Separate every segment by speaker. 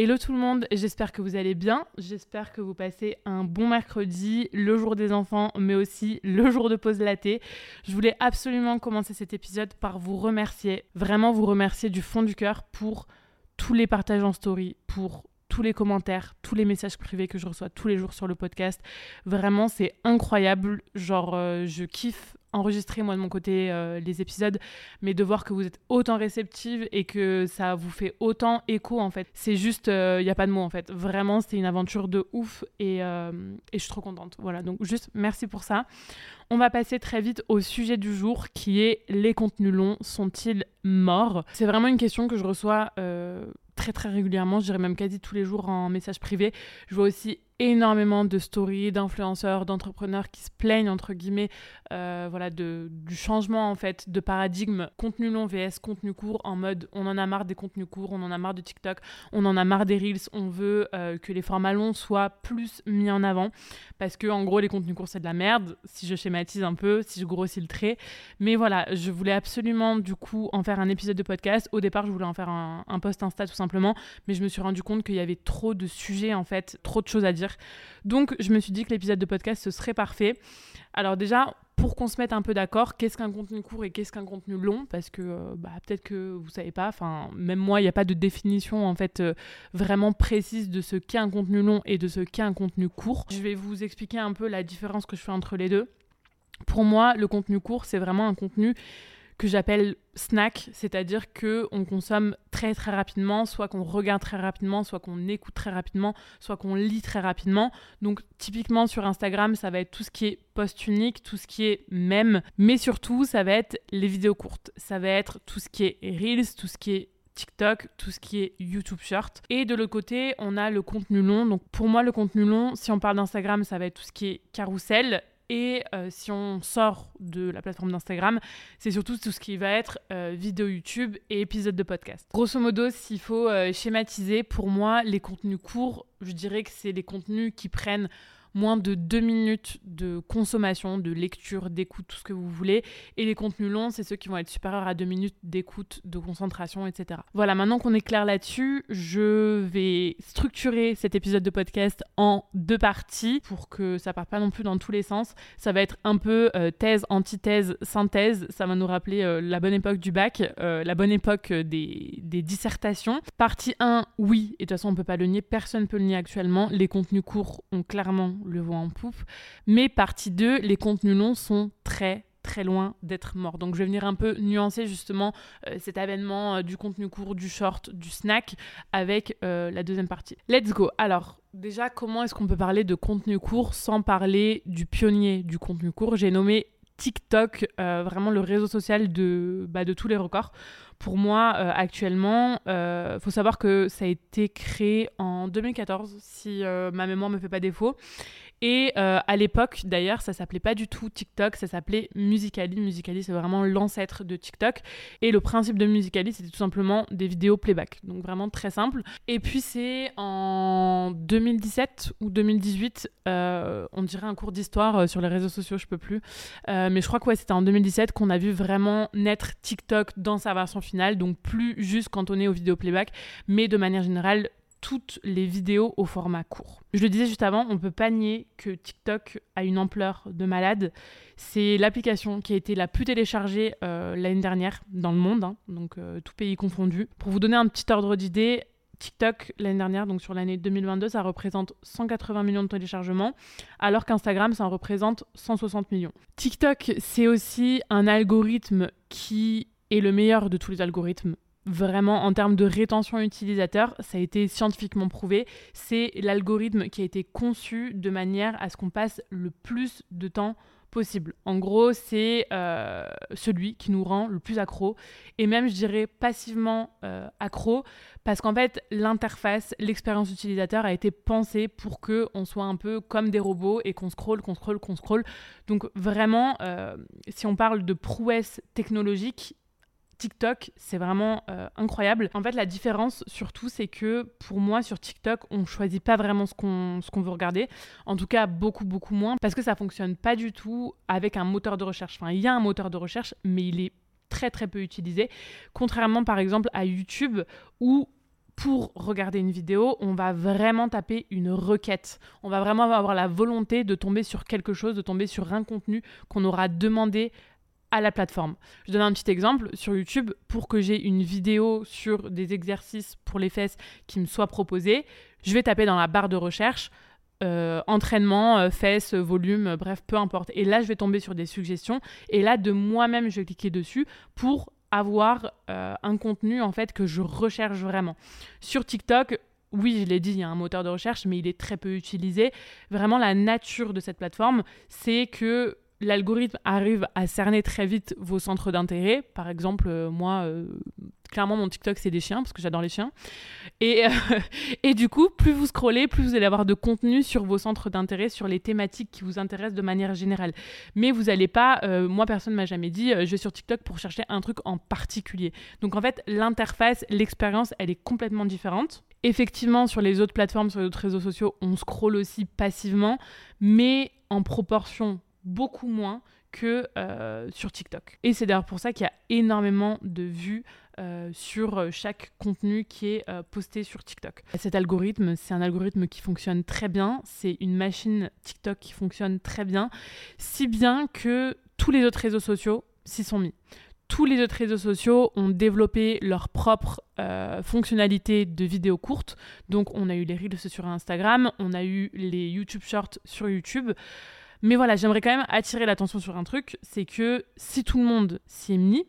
Speaker 1: Hello tout le monde, j'espère que vous allez bien, j'espère que vous passez un bon mercredi, le jour des enfants, mais aussi le jour de pause laté. Je voulais absolument commencer cet épisode par vous remercier, vraiment vous remercier du fond du cœur pour tous les partages en story, pour tous les commentaires, tous les messages privés que je reçois tous les jours sur le podcast. Vraiment, c'est incroyable. Genre, euh, je kiffe enregistrer moi de mon côté euh, les épisodes, mais de voir que vous êtes autant réceptive et que ça vous fait autant écho en fait. C'est juste, il euh, n'y a pas de mots en fait. Vraiment, c'était une aventure de ouf et, et je suis trop contente. Voilà, donc juste merci pour ça. On va passer très vite au sujet du jour qui est les contenus longs sont-ils morts? C'est vraiment une question que je reçois très très régulièrement, je dirais même quasi tous les jours en message privé. Je vois aussi énormément de stories d'influenceurs, d'entrepreneurs qui se plaignent entre guillemets euh, voilà, de, du changement en fait de paradigme contenu long vs contenu court en mode on en a marre des contenus courts, on en a marre de TikTok, on en a marre des Reels, on veut euh, que les formats longs soient plus mis en avant parce que en gros les contenus courts c'est de la merde si je schématise un peu, si je grossis le trait. Mais voilà, je voulais absolument du coup en faire un épisode de podcast. Au départ je voulais en faire un, un post Insta tout simplement, mais je me suis rendu compte qu'il y avait trop de sujets en fait, trop de choses à dire donc je me suis dit que l'épisode de podcast ce serait parfait. Alors déjà, pour qu'on se mette un peu d'accord, qu'est-ce qu'un contenu court et qu'est-ce qu'un contenu long? Parce que euh, bah, peut-être que vous savez pas, enfin même moi, il n'y a pas de définition en fait euh, vraiment précise de ce qu'est un contenu long et de ce qu'est un contenu court. Je vais vous expliquer un peu la différence que je fais entre les deux. Pour moi, le contenu court, c'est vraiment un contenu que j'appelle snack, c'est-à-dire que on consomme très très rapidement, soit qu'on regarde très rapidement, soit qu'on écoute très rapidement, soit qu'on lit très rapidement. Donc typiquement sur Instagram, ça va être tout ce qui est post unique, tout ce qui est même, mais surtout ça va être les vidéos courtes, ça va être tout ce qui est reels, tout ce qui est TikTok, tout ce qui est YouTube Short. Et de l'autre côté, on a le contenu long. Donc pour moi, le contenu long, si on parle d'Instagram, ça va être tout ce qui est carrousel et euh, si on sort de la plateforme d'Instagram, c'est surtout tout ce qui va être euh, vidéo YouTube et épisode de podcast. Grosso modo, s'il faut euh, schématiser, pour moi, les contenus courts, je dirais que c'est les contenus qui prennent moins de deux minutes de consommation, de lecture, d'écoute, tout ce que vous voulez. Et les contenus longs, c'est ceux qui vont être supérieurs à deux minutes d'écoute, de concentration, etc. Voilà, maintenant qu'on est clair là-dessus, je vais structurer cet épisode de podcast en deux parties pour que ça parte pas non plus dans tous les sens. Ça va être un peu euh, thèse, antithèse, synthèse. Ça va nous rappeler euh, la bonne époque du bac, euh, la bonne époque des, dissertations. Partie 1, oui, et de toute façon on peut pas le nier, personne ne peut le nier actuellement. Les contenus courts ont clairement le vent en poupe. Mais partie 2, les contenus longs sont très très loin d'être morts. Donc je vais venir un peu nuancer justement euh, cet avènement euh, du contenu court, du short, du snack avec euh, la deuxième partie. Let's go. Alors déjà, comment est-ce qu'on peut parler de contenu court sans parler du pionnier du contenu court? J'ai nommé TikTok, vraiment le réseau social de, bah, de tous les records. Pour moi, actuellement, il faut savoir que ça a été créé en 2014, si ma mémoire ne me fait pas défaut. Et euh, à l'époque, d'ailleurs, ça s'appelait pas du tout TikTok, ça s'appelait Musicali. Musicali, c'est vraiment l'ancêtre de TikTok. Et le principe de Musicali, c'était tout simplement des vidéos playback. Donc vraiment très simple. Et puis c'est en 2017 ou 2018, euh, on dirait un cours d'histoire euh, sur les réseaux sociaux, je peux plus. mais je crois que c'était en 2017 qu'on a vu vraiment naître TikTok dans sa version finale. Donc plus juste cantonné aux vidéos playback, mais de manière générale toutes les vidéos au format court. Je le disais juste avant, on peut pas nier que TikTok a une ampleur de malade. C'est l'application qui a été la plus téléchargée euh, l'année dernière dans le monde, hein, donc euh, tout pays confondu. Pour vous donner un petit ordre d'idée, TikTok l'année dernière, donc sur l'année 2022, ça représente 180 millions de téléchargements, alors qu'Instagram, ça en représente 160 millions. TikTok, c'est aussi un algorithme qui est le meilleur de tous les algorithmes vraiment en termes de rétention utilisateur, ça a été scientifiquement prouvé. C'est l'algorithme qui a été conçu de manière à ce qu'on passe le plus de temps possible. En gros, c'est euh, celui qui nous rend le plus accro et même, je dirais, passivement euh, accro parce qu'en fait, l'interface, l'expérience utilisateur a été pensée pour que on soit un peu comme des robots et qu'on scrolle, qu'on scrolle, qu'on scrolle. Donc vraiment, euh, si on parle de prouesse technologique, TikTok, c'est vraiment euh, incroyable. En fait, la différence surtout, c'est que pour moi, sur TikTok, on choisit pas vraiment ce qu'on veut regarder. En tout cas, beaucoup, beaucoup moins, parce que ça fonctionne pas du tout avec un moteur de recherche. Enfin, il y a un moteur de recherche, mais il est très, très peu utilisé. Contrairement, par exemple, à YouTube, où pour regarder une vidéo, on va vraiment taper une requête. On va vraiment avoir la volonté de tomber sur quelque chose, de tomber sur un contenu qu'on aura demandé à la plateforme. Je donne un petit exemple sur YouTube pour que j'ai une vidéo sur des exercices pour les fesses qui me soit proposée. Je vais taper dans la barre de recherche euh, entraînement, euh, fesses, volume, bref, peu importe. Et là, je vais tomber sur des suggestions. Et là, de moi-même, je vais cliquer dessus pour avoir euh, un contenu en fait que je recherche vraiment. Sur TikTok, oui, je l'ai dit, il y a un moteur de recherche, mais il est très peu utilisé. Vraiment, la nature de cette plateforme, c'est que l'algorithme arrive à cerner très vite vos centres d'intérêt. Par exemple, euh, moi, euh, clairement, mon TikTok, c'est des chiens, parce que j'adore les chiens. Et, euh, et du coup, plus vous scrollez, plus vous allez avoir de contenu sur vos centres d'intérêt, sur les thématiques qui vous intéressent de manière générale. Mais vous n'allez pas, moi, personne ne m'a jamais dit, je vais sur TikTok pour chercher un truc en particulier. Donc, en fait, l'interface, l'expérience, elle est complètement différente. Effectivement, sur les autres plateformes, sur les autres réseaux sociaux, on scrolle aussi passivement, mais en proportion beaucoup moins que euh, sur TikTok. Et c'est d'ailleurs pour ça qu'il y a énormément de vues euh, sur euh, chaque contenu qui est posté sur TikTok. Cet algorithme, c'est un algorithme qui fonctionne très bien, c'est une machine TikTok qui fonctionne très bien, si bien que tous les autres réseaux sociaux s'y sont mis. Tous les autres réseaux sociaux ont développé leur propre fonctionnalité de vidéos courtes. Donc on a eu les Reels sur Instagram, on a eu les YouTube Shorts sur YouTube. Mais voilà, j'aimerais quand même attirer l'attention sur un truc, c'est que si tout le monde s'y est mis,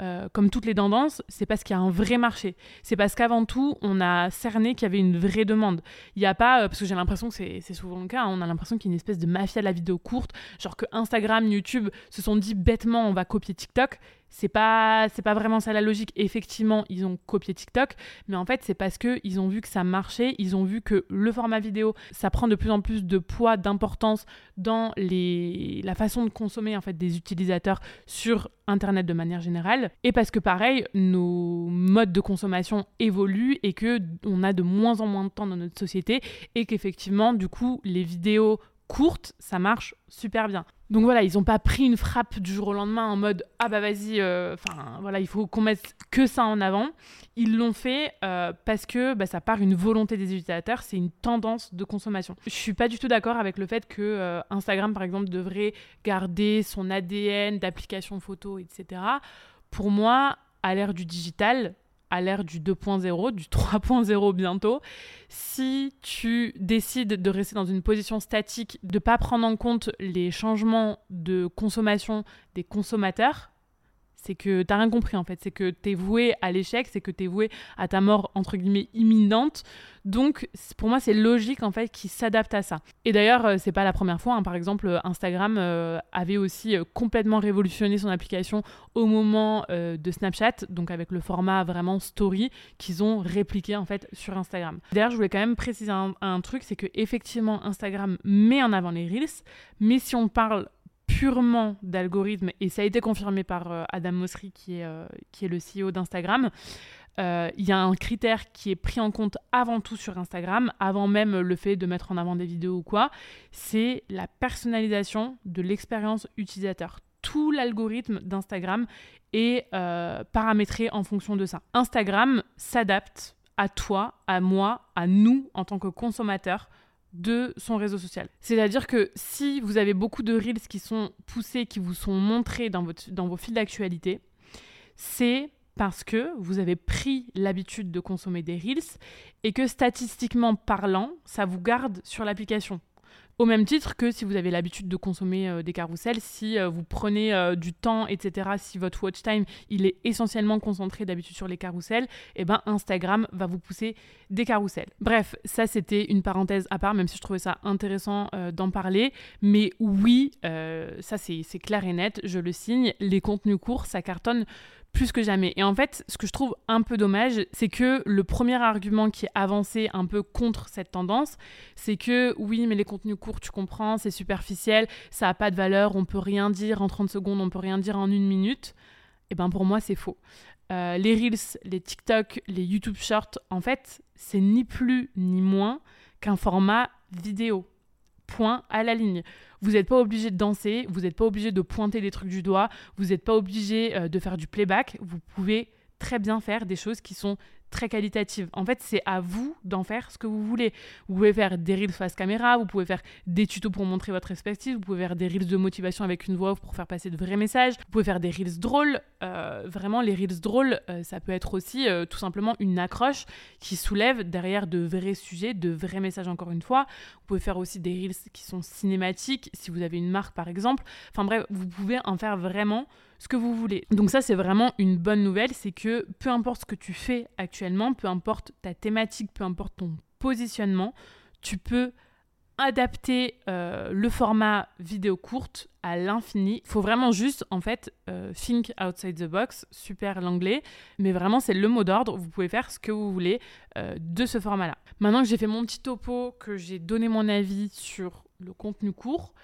Speaker 1: euh, comme toutes les tendances, c'est parce qu'il y a un vrai marché. C'est parce qu'avant tout, on a cerné qu'il y avait une vraie demande. Il n'y a pas, euh, parce que j'ai l'impression que c'est souvent le cas, hein, on a l'impression qu'il y a une espèce de mafia de la vidéo courte, genre que Instagram, YouTube se sont dit bêtement on va copier TikTok c'est pas pas vraiment ça la logique. Effectivement, ils ont copié TikTok, mais en fait, c'est parce que ils ont vu que ça marchait, ils ont vu que le format vidéo, ça prend de plus en plus de poids, d'importance dans la façon de consommer en fait des utilisateurs sur internet de manière générale et parce que pareil, nos modes de consommation évoluent et que on a de moins en moins de temps dans notre société et qu'effectivement, du coup, les vidéos courtes, ça marche super bien. Donc voilà, ils n'ont pas pris une frappe du jour au lendemain en mode ah bah vas-y, euh, enfin voilà, il faut qu'on mette que ça en avant. Ils l'ont fait euh, parce que bah, ça part une volonté des utilisateurs, c'est une tendance de consommation. Je suis pas du tout d'accord avec le fait que euh, Instagram par exemple devrait garder son ADN d'application photo, etc. Pour moi, à l'ère du digital, à l'ère du 2.0, du 3.0 bientôt, si tu décides de rester dans une position statique, de ne pas prendre en compte les changements de consommation des consommateurs, c'est que t'as rien compris en fait, c'est que t'es voué à l'échec, c'est que t'es voué à ta mort entre guillemets imminente. Donc pour moi c'est logique en fait qu'ils s'adaptent à ça. Et d'ailleurs euh, c'est pas la première fois, hein. par exemple Instagram euh, avait aussi euh, complètement révolutionné son application au moment de Snapchat, donc avec le format vraiment story qu'ils ont répliqué en fait sur Instagram. D'ailleurs je voulais quand même préciser un, un truc, c'est que effectivement Instagram met en avant les reels, mais si on parle purement d'algorithme, et ça a été confirmé par euh, Adam Mosseri, qui est, euh, qui est le CEO d'Instagram, euh, il y a un critère qui est pris en compte avant tout sur Instagram, avant même le fait de mettre en avant des vidéos ou quoi, c'est la personnalisation de l'expérience utilisateur. Tout l'algorithme d'Instagram est paramétré en fonction de ça. Instagram s'adapte à toi, à moi, à nous en tant que consommateurs de son réseau social. C'est-à-dire que si vous avez beaucoup de reels qui sont poussés, qui vous sont montrés dans, votre, dans vos fils d'actualité, c'est parce que vous avez pris l'habitude de consommer des reels et que statistiquement parlant, ça vous garde sur l'application. Au même titre que si vous avez l'habitude de consommer euh, des carousels, si euh, vous prenez euh, du temps, etc., si votre watch time il est essentiellement concentré d'habitude sur les carousels, eh ben Instagram va vous pousser des carousels. Bref, ça c'était une parenthèse à part, même si je trouvais ça intéressant d'en parler. Mais oui, ça c'est clair et net, je le signe, les contenus courts, ça cartonne plus que jamais. Et en fait, ce que je trouve un peu dommage, c'est que le premier argument qui est avancé un peu contre cette tendance, c'est que oui, mais les contenus courts, tu comprends, c'est superficiel, ça n'a pas de valeur, on peut rien dire en 30 secondes, on peut rien dire en une minute. Et eh ben pour moi, c'est faux. Euh, les Reels, les TikTok, les YouTube Shorts, en fait, c'est ni plus ni moins qu'un format vidéo point à la ligne. Vous n'êtes pas obligé de danser, vous n'êtes pas obligé de pointer des trucs du doigt, vous n'êtes pas obligé euh, de faire du playback. Vous pouvez très bien faire des choses qui sont très qualitative. En fait, c'est à vous d'en faire ce que vous voulez. Vous pouvez faire des reels face caméra, vous pouvez faire des tutos pour montrer votre expertise, vous pouvez faire des reels de motivation avec une voix off pour faire passer de vrais messages, vous pouvez faire des reels drôles. Euh, vraiment, les reels drôles, euh, ça peut être aussi euh, tout simplement une accroche qui soulève derrière de vrais sujets, de vrais messages encore une fois. Vous pouvez faire aussi des reels qui sont cinématiques, si vous avez une marque par exemple. Enfin bref, vous pouvez en faire vraiment ce que vous voulez. Donc ça, c'est vraiment une bonne nouvelle, c'est que peu importe ce que tu fais actuellement, peu importe ta thématique, peu importe ton positionnement, tu peux adapter euh, le format vidéo courte à l'infini. Il faut vraiment juste, en fait, euh, think outside the box, super l'anglais, mais vraiment c'est le mot d'ordre, vous pouvez faire ce que vous voulez euh, de ce format-là. Maintenant que j'ai fait mon petit topo, que j'ai donné mon avis sur le contenu court,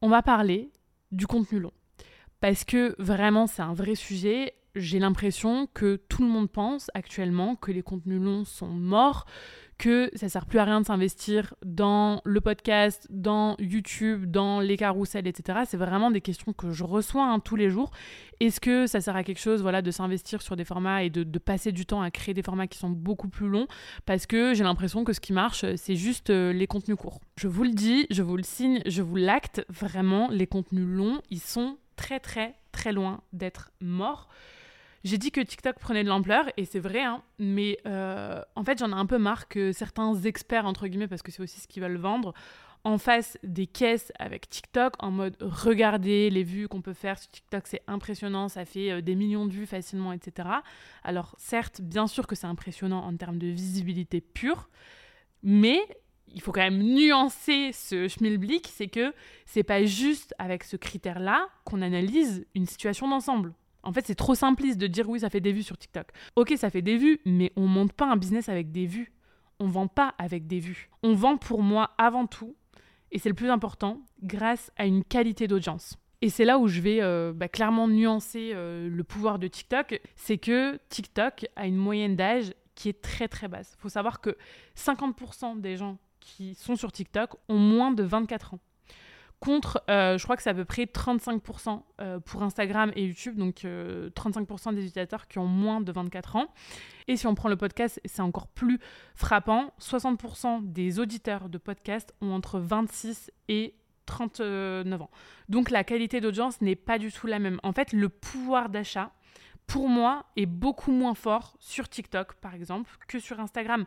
Speaker 1: on va parler du contenu long parce que vraiment c'est un vrai sujet. J'ai l'impression que tout le monde pense actuellement que les contenus longs sont morts, que ça sert plus à rien de s'investir dans le podcast, dans YouTube, dans les carousels, etc. C'est vraiment des questions que je reçois hein, tous les jours. Est-ce que ça sert à quelque chose voilà, de s'investir sur des formats et de, passer du temps à créer des formats qui sont beaucoup plus longs? Parce que j'ai l'impression que ce qui marche, c'est juste euh, les contenus courts. Je vous le dis, je vous le signe, je vous l'acte, vraiment, les contenus longs, ils sont très très très loin d'être mort. J'ai dit que TikTok prenait de l'ampleur et c'est vrai, hein, mais euh, en fait j'en ai un peu marre que certains experts, entre guillemets, parce que c'est aussi ce qu'ils veulent vendre, en face des caisses avec TikTok en mode regardez les vues qu'on peut faire sur TikTok, c'est impressionnant, ça fait euh, des millions de vues facilement, etc. Alors certes, bien sûr que c'est impressionnant en termes de visibilité pure, mais il faut quand même nuancer ce schmilblick, c'est que c'est pas juste avec ce critère-là qu'on analyse une situation d'ensemble. En fait, c'est trop simpliste de dire oui, ça fait des vues sur TikTok. Ok, ça fait des vues, mais on monte pas un business avec des vues. On vend pas avec des vues. On vend pour moi avant tout, et c'est le plus important, grâce à une qualité d'audience. Et c'est là où je vais euh, bah, clairement nuancer euh, le pouvoir de TikTok, c'est que TikTok a une moyenne d'âge qui est très très basse. Il faut savoir que 50% des gens qui sont sur TikTok ont moins de 24 ans. Contre, euh, je crois que c'est à peu près 35% euh, pour Instagram et YouTube, donc 35% euh, des utilisateurs qui ont moins de 24 ans. Et si on prend le podcast, c'est encore plus frappant, 60% des auditeurs de podcast ont entre 26 et 39 ans. Donc la qualité d'audience n'est pas du tout la même. En fait, le pouvoir d'achat pour moi, est beaucoup moins fort sur TikTok, par exemple, que sur Instagram.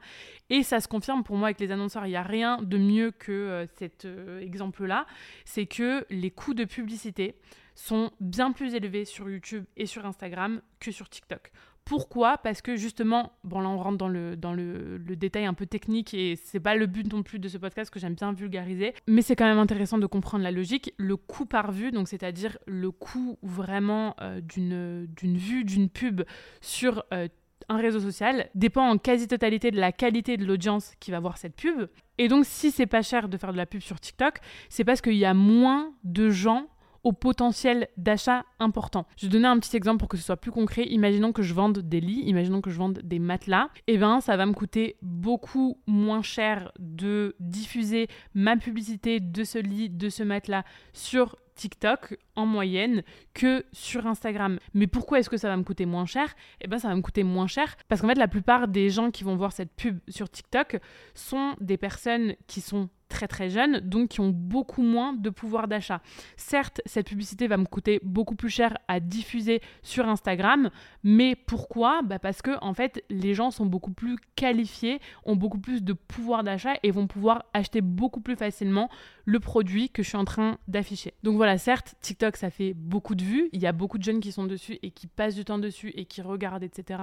Speaker 1: Et ça se confirme pour moi avec les annonceurs. Il n'y a rien de mieux que euh, cet euh, exemple-là. C'est que les coûts de publicité sont bien plus élevés sur YouTube et sur Instagram que sur TikTok. Pourquoi Parce que justement, bon là on rentre dans le, dans le, détail un peu technique et c'est pas le but non plus de ce podcast que j'aime bien vulgariser, mais c'est quand même intéressant de comprendre la logique. Le coût par vue, donc c'est-à-dire le coût vraiment euh, d'une, vue, d'une pub sur euh, un réseau social dépend en quasi-totalité de la qualité de l'audience qui va voir cette pub. Et donc si c'est pas cher de faire de la pub sur TikTok, c'est parce qu'il y a moins de gens au potentiel d'achat important. Je vais donner un petit exemple pour que ce soit plus concret. Imaginons que je vende des lits, imaginons que je vende des matelas. Eh bien, ça va me coûter beaucoup moins cher de diffuser ma publicité de ce lit, de ce matelas sur TikTok en moyenne que sur Instagram. Mais pourquoi est-ce que ça va me coûter moins cher? Eh bien, ça va me coûter moins cher parce qu'en fait, la plupart des gens qui vont voir cette pub sur TikTok sont des personnes qui sont très très jeunes, donc qui ont beaucoup moins de pouvoir d'achat. Certes, cette publicité va me coûter beaucoup plus cher à diffuser sur Instagram, mais pourquoi? Bah Parce que en fait, les gens sont beaucoup plus qualifiés, ont beaucoup plus de pouvoir d'achat et vont pouvoir acheter beaucoup plus facilement le produit que je suis en train d'afficher. Donc voilà, certes, TikTok, ça fait beaucoup de vues, il y a beaucoup de jeunes qui sont dessus et qui passent du temps dessus et qui regardent, etc.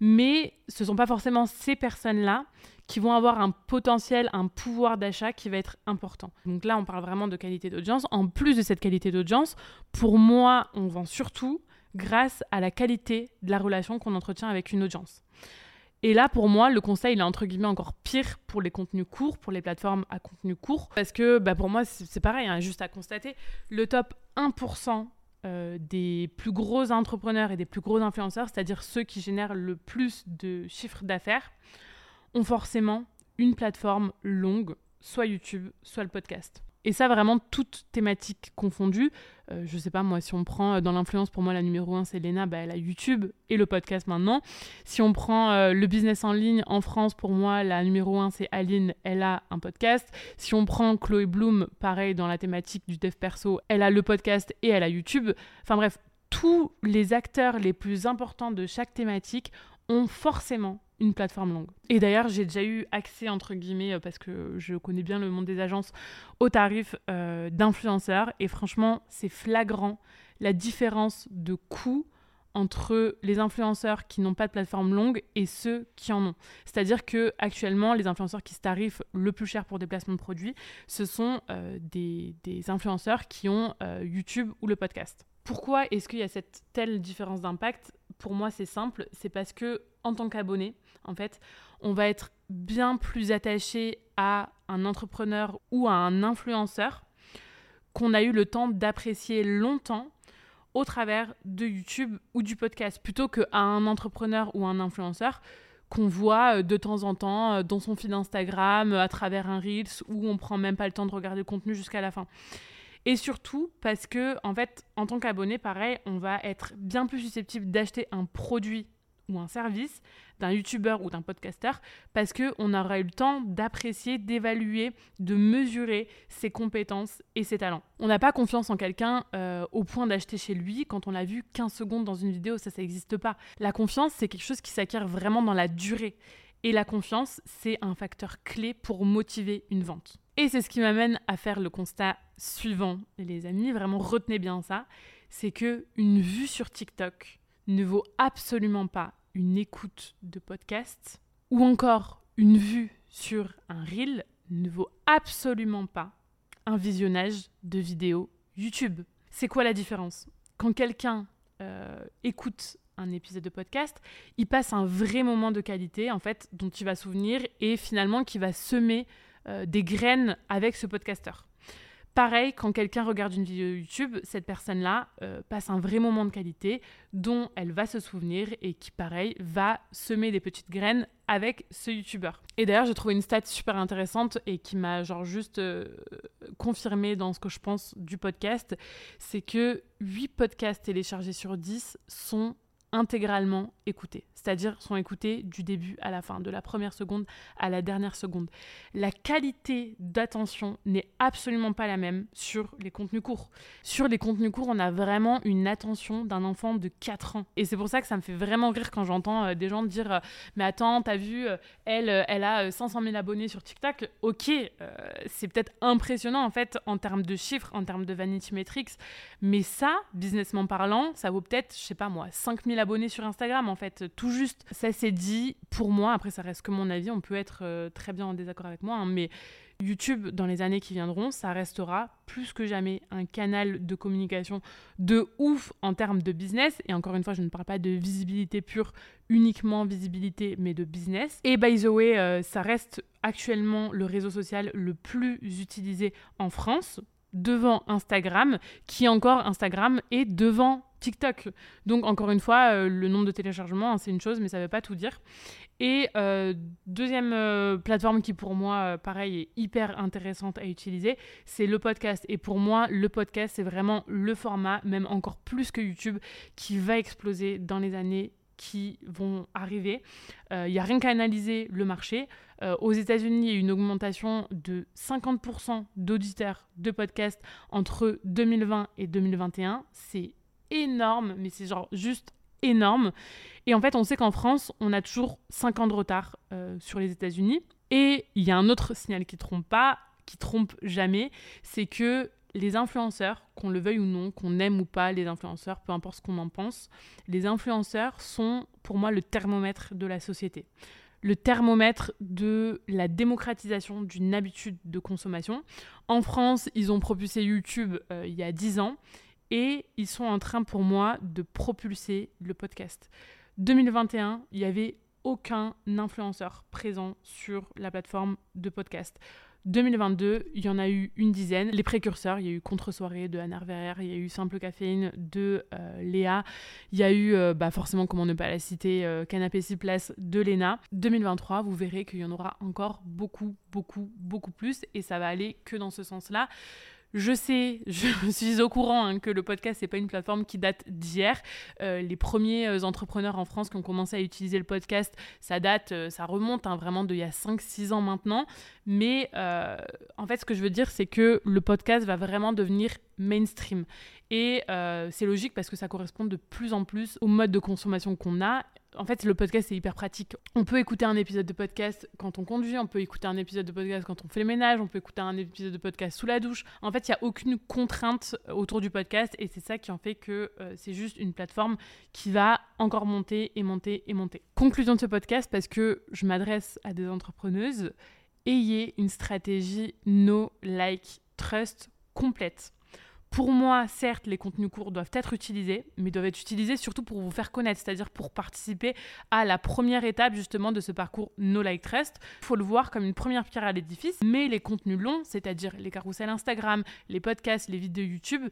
Speaker 1: Mais ce ne sont pas forcément ces personnes-là qui vont avoir un potentiel, un pouvoir d'achat qui va être important. Donc là, on parle vraiment de qualité d'audience. En plus de cette qualité d'audience, pour moi, on vend surtout grâce à la qualité de la relation qu'on entretient avec une audience. Et là, pour moi, le conseil, il est entre guillemets encore pire pour les contenus courts, pour les plateformes à contenu court. Parce que bah, pour moi, c'est pareil, hein, juste à constater, le top 1% euh, des plus gros entrepreneurs et des plus gros influenceurs, c'est-à-dire ceux qui génèrent le plus de chiffres d'affaires, ont forcément une plateforme longue, soit YouTube, soit le podcast. Et ça, vraiment, toutes thématiques confondues. Euh, je sais pas, moi, si on prend euh, dans l'influence, pour moi, la numéro un, c'est Léna, bah, elle a YouTube et le podcast maintenant. Si on prend euh, le business en ligne en France, pour moi, la numéro un, c'est Aline, elle a un podcast. Si on prend Chloé Bloom, pareil, dans la thématique du dev perso, elle a le podcast et elle a YouTube. Enfin bref, tous les acteurs les plus importants de chaque thématique ont forcément une plateforme longue. Et d'ailleurs, j'ai déjà eu accès, entre guillemets, euh, parce que je connais bien le monde des agences, aux tarifs euh, d'influenceurs. Et franchement, c'est flagrant la différence de coût entre les influenceurs qui n'ont pas de plateforme longue et ceux qui en ont. C'est-à-dire que actuellement, les influenceurs qui se tarifent le plus cher pour des placements de produits, ce sont euh, des, influenceurs qui ont YouTube ou le podcast. Pourquoi est-ce qu'il y a cette telle différence d'impact? Pour moi, c'est simple, c'est parce que en tant qu'abonné, en fait, on va être bien plus attaché à un entrepreneur ou à un influenceur qu'on a eu le temps d'apprécier longtemps au travers de YouTube ou du podcast, plutôt qu'à un entrepreneur ou un influenceur qu'on voit euh, de temps en temps euh, dans son feed Instagram, à travers un Reels, où on prend même pas le temps de regarder le contenu jusqu'à la fin. Et surtout parce que, en fait, en tant qu'abonné, pareil, on va être bien plus susceptible d'acheter un produit ou un service d'un youtubeur ou d'un podcasteur parce qu'on aura eu le temps d'apprécier, d'évaluer, de mesurer ses compétences et ses talents. On n'a pas confiance en quelqu'un euh, au point d'acheter chez lui quand on l'a vu 15 secondes dans une vidéo, ça, ça n'existe pas. La confiance, c'est quelque chose qui s'acquiert vraiment dans la durée. Et la confiance, c'est un facteur clé pour motiver une vente. Et c'est ce qui m'amène à faire le constat suivant, les amis, vraiment retenez bien ça, c'est que une vue sur TikTok ne vaut absolument pas une écoute de podcast ou encore une vue sur un reel ne vaut absolument pas un visionnage de vidéo YouTube. C'est quoi la différence? Quand quelqu'un euh, écoute un épisode de podcast, il passe un vrai moment de qualité en fait dont il va souvenir et finalement qui va semer euh, des graines avec ce podcasteur. Pareil, quand quelqu'un regarde une vidéo YouTube, cette personne-là euh, passe un vrai moment de qualité dont elle va se souvenir et qui, pareil, va semer des petites graines avec ce YouTuber. Et d'ailleurs, j'ai trouvé une stat super intéressante et qui m'a genre juste euh, confirmé dans ce que je pense du podcast, c'est que 8 podcasts téléchargés sur 10 sont intégralement écoutés, c'est-à-dire sont écoutés du début à la fin, de la première seconde à la dernière seconde. La qualité d'attention n'est absolument pas la même sur les contenus courts. Sur les contenus courts, on a vraiment une attention d'un enfant de 4 ans. Et c'est pour ça que ça me fait vraiment rire quand j'entends euh, des gens dire euh, Mais attends, t'as vu, euh, elle, elle a 500 000 abonnés sur TikTok. Ok, c'est peut-être impressionnant en fait en termes de chiffres, en termes de vanity metrics, mais ça, businessment parlant, ça vaut peut-être, je sais pas moi, 5000 abonnés sur Instagram, en fait, tout juste. Ça c'est dit pour moi, après ça reste que mon avis, on peut être euh, très bien en désaccord avec moi, hein, mais YouTube, dans les années qui viendront, ça restera plus que jamais un canal de communication de ouf en termes de business. Et encore une fois, je ne parle pas de visibilité pure, uniquement visibilité, mais de business. Et by the way, euh, ça reste actuellement le réseau social le plus utilisé en France devant Instagram, qui encore Instagram est devant TikTok. Donc encore une fois, euh, le nombre de téléchargements, hein, c'est une chose, mais ça ne veut pas tout dire. Et euh, deuxième euh, plateforme qui pour moi, pareil, est hyper intéressante à utiliser, c'est le podcast. Et pour moi, le podcast, c'est vraiment le format, même encore plus que YouTube, qui va exploser dans les années qui vont arriver. Il n'y a rien qu'à analyser le marché. aux États-Unis, il y a une augmentation de 50% d'auditeurs de podcasts entre 2020 et 2021. C'est énorme, mais c'est genre juste énorme. Et en fait, on sait qu'en France, on a toujours 5 ans de retard euh, sur les États-Unis. Et il y a un autre signal qui trompe pas, qui trompe jamais, c'est que les influenceurs, qu'on le veuille ou non, qu'on aime ou pas les influenceurs, peu importe ce qu'on en pense, les influenceurs sont pour moi le thermomètre de la société. Le thermomètre de la démocratisation d'une habitude de consommation. En France, ils ont propulsé YouTube euh, il y a 10 ans et ils sont en train pour moi de propulser le podcast. 2021, il y avait aucun influenceur présent sur la plateforme de podcast. 2022, il y en a eu une dizaine. Les précurseurs, il y a eu Contre-soirée de Anna Verrier, il y a eu Simple Caféine de euh, Léa, il y a eu, euh, bah forcément, comment ne pas la citer, euh, Canapé 6 places de Léna. 2023, vous verrez qu'il y en aura encore beaucoup, beaucoup, beaucoup plus et ça va aller que dans ce sens-là. Je sais, je suis au courant hein, que le podcast, n'est pas une plateforme qui date d'hier. Euh, les premiers euh, entrepreneurs en France qui ont commencé à utiliser le podcast, ça date, euh, ça remonte hein, vraiment d'il y a 5-6 ans maintenant. Mais en fait, ce que je veux dire, c'est que le podcast va vraiment devenir mainstream. Et c'est logique parce que ça correspond de plus en plus au mode de consommation qu'on a en fait, le podcast, c'est hyper pratique. On peut écouter un épisode de podcast quand on conduit, on peut écouter un épisode de podcast quand on fait le ménage, on peut écouter un épisode de podcast sous la douche. En fait, il n'y a aucune contrainte autour du podcast et c'est ça qui en fait que euh, c'est juste une plateforme qui va encore monter et monter et monter. Conclusion de ce podcast, parce que je m'adresse à des entrepreneuses, ayez une stratégie no, like, trust complète. Pour moi, certes, les contenus courts doivent être utilisés, mais doivent être utilisés surtout pour vous faire connaître, c'est-à-dire pour participer à la première étape justement de ce parcours No Like Trust. Il faut le voir comme une première pierre à l'édifice, mais les contenus longs, c'est-à-dire les carousels Instagram, les podcasts, les vidéos YouTube,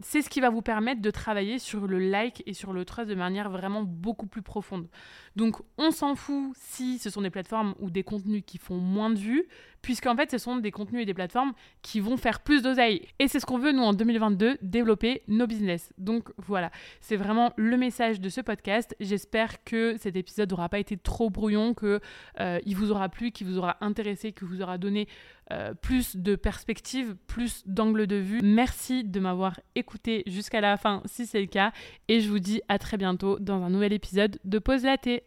Speaker 1: c'est ce qui va vous permettre de travailler sur le like et sur le trust de manière vraiment beaucoup plus profonde. Donc on s'en fout si ce sont des plateformes ou des contenus qui font moins de vues, puisqu'en fait ce sont des contenus et des plateformes qui vont faire plus d'oseille. Et c'est ce qu'on veut nous en 2022, développer nos business. Donc voilà, c'est vraiment le message de ce podcast. J'espère que cet épisode n'aura pas été trop brouillon, que euh, vous aura plu, qu'il vous aura intéressé, qu'il vous aura donné euh, plus de perspectives, plus d'angles de vue. Merci de m'avoir écouté jusqu'à la fin si c'est le cas et je vous dis à très bientôt dans un nouvel épisode de Pause Laté.